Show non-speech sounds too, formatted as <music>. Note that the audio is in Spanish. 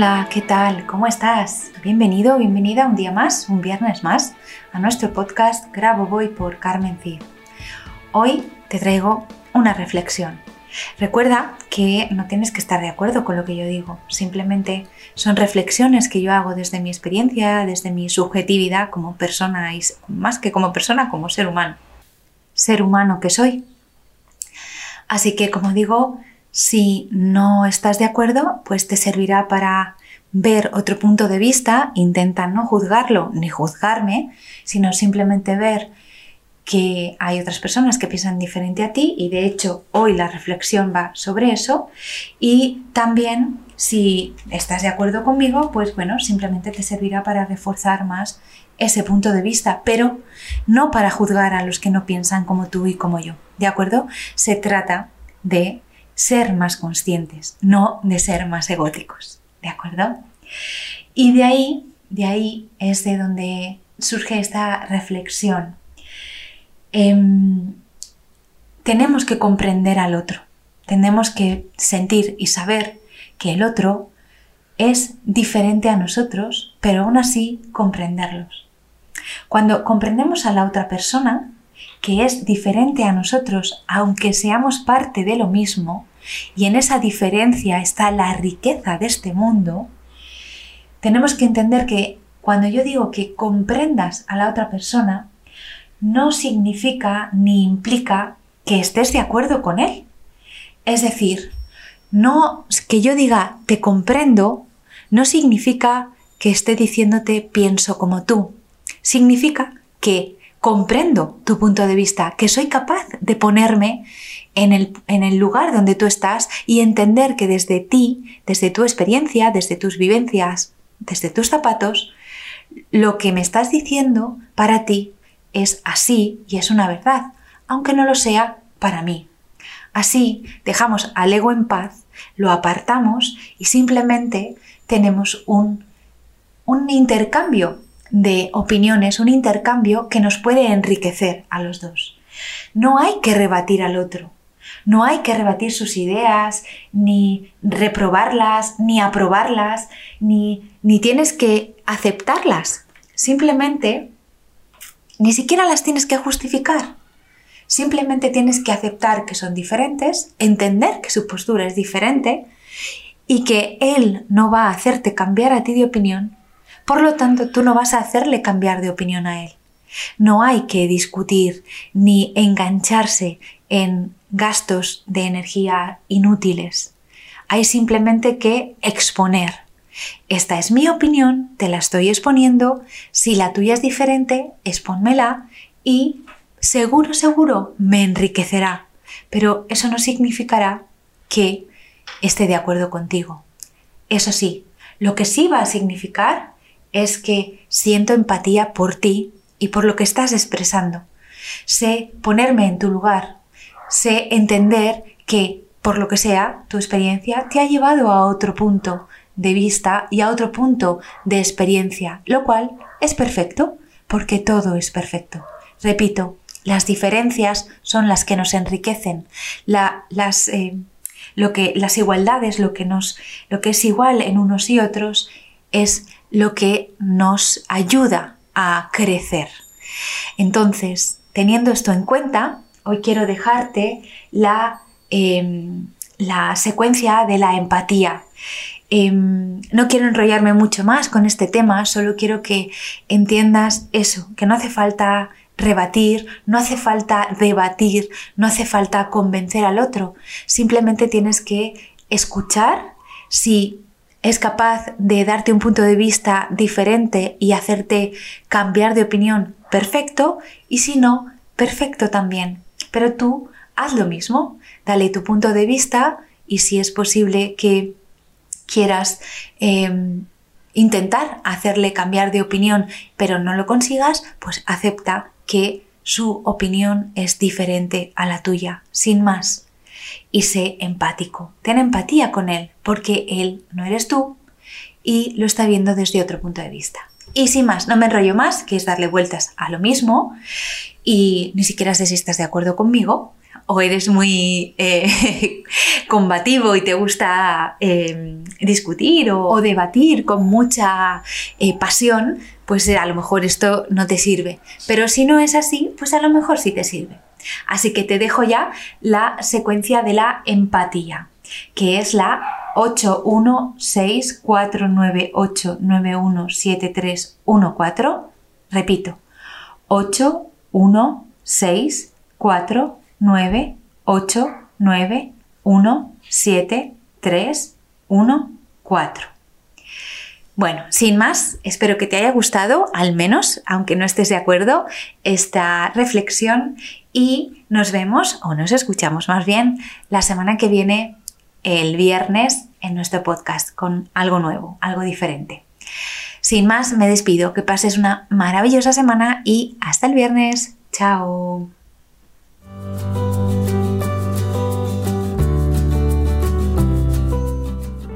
Hola, ¿qué tal? ¿Cómo estás? Bienvenido, bienvenida un día más, un viernes más, a nuestro podcast Grabo Voy por Carmen Cid. Hoy te traigo una reflexión. Recuerda que no tienes que estar de acuerdo con lo que yo digo, simplemente son reflexiones que yo hago desde mi experiencia, desde mi subjetividad como persona y más que como persona, como ser humano. Ser humano que soy. Así que, como digo, si no estás de acuerdo, pues te servirá para ver otro punto de vista, intenta no juzgarlo ni juzgarme, sino simplemente ver que hay otras personas que piensan diferente a ti y de hecho hoy la reflexión va sobre eso y también si estás de acuerdo conmigo, pues bueno, simplemente te servirá para reforzar más ese punto de vista, pero no para juzgar a los que no piensan como tú y como yo, ¿de acuerdo? Se trata de ser más conscientes, no de ser más egóticos, ¿de acuerdo? Y de ahí, de ahí es de donde surge esta reflexión. Em, tenemos que comprender al otro, tenemos que sentir y saber que el otro es diferente a nosotros, pero aún así comprenderlos. Cuando comprendemos a la otra persona, que es diferente a nosotros, aunque seamos parte de lo mismo, y en esa diferencia está la riqueza de este mundo, tenemos que entender que cuando yo digo que comprendas a la otra persona, no significa ni implica que estés de acuerdo con él. Es decir, no que yo diga te comprendo no significa que esté diciéndote pienso como tú. Significa que comprendo tu punto de vista, que soy capaz de ponerme en el, lugar donde tú estás y entender que desde ti, desde tu experiencia, desde tus vivencias, desde tus zapatos, lo que me estás diciendo para ti es así y es una verdad, aunque no lo sea para mí. Así dejamos al ego en paz, lo apartamos y simplemente tenemos un, un intercambio de opiniones, un intercambio que nos puede enriquecer a los dos. No hay que rebatir al otro, no hay que rebatir sus ideas, ni reprobarlas, ni aprobarlas, ni, ni tienes que aceptarlas. Simplemente, ni siquiera las tienes que justificar. Simplemente tienes que aceptar que son diferentes, entender que su postura es diferente y que él no va a hacerte cambiar a ti de opinión. Por lo tanto, tú no vas a hacerle cambiar de opinión a él. No hay que discutir ni engancharse en gastos de energía inútiles. Hay simplemente que exponer. Esta es mi opinión, te la estoy exponiendo, si la tuya es diferente, expónmela y seguro, seguro me enriquecerá. Pero eso no significará que esté de acuerdo contigo. Eso sí, lo que sí va a significar es que siento empatía por ti y por lo que estás expresando. Sé ponerme en tu lugar, sé entender que, por lo que sea, tu experiencia te ha llevado a otro punto de vista y a otro punto de experiencia, lo cual es perfecto, porque todo es perfecto. Repito, las diferencias son las que nos enriquecen. las, eh, lo que las igualdades, lo que nos lo que es igual en unos y otros es lo que nos ayuda a crecer. Entonces, teniendo esto en cuenta, hoy quiero dejarte la, em, la secuencia de la empatía. Em, no quiero enrollarme mucho más con este tema, solo quiero que entiendas eso, que no hace falta rebatir, no hace falta debatir, no hace falta convencer al otro, simplemente tienes que escuchar si es capaz de darte un punto de vista diferente y hacerte cambiar de opinión, perfecto, y si no, perfecto también. Pero tú haz lo mismo, dale tu punto de vista y si es posible que quieras em, intentar hacerle cambiar de opinión pero no lo consigas, pues acepta que su opinión es diferente a la tuya, sin más. Y sé empático, ten empatía con él, porque él no eres tú y lo está viendo desde otro punto de vista. Y sin más, no me enrollo más, que es darle vueltas a lo mismo y ni siquiera sé si estás de acuerdo conmigo, o eres muy eh, <laughs> combativo y te gusta eh, discutir o, debatir con mucha eh, pasión, pues a lo mejor esto no te sirve. Pero si no es así, pues a lo mejor sí te sirve. Así que te dejo ya la secuencia de la empatía, que es la 81649891714. Repito, 81649 9, 8, 9, 1, 7, 3, 1, 4. Bueno, sin más, espero que te haya gustado, al menos, aunque no estés de acuerdo, esta reflexión y nos vemos o nos escuchamos más bien la semana que viene, el viernes, en nuestro podcast con algo nuevo, algo diferente. Sin más, me despido, que pases una maravillosa semana y hasta el viernes. Chao.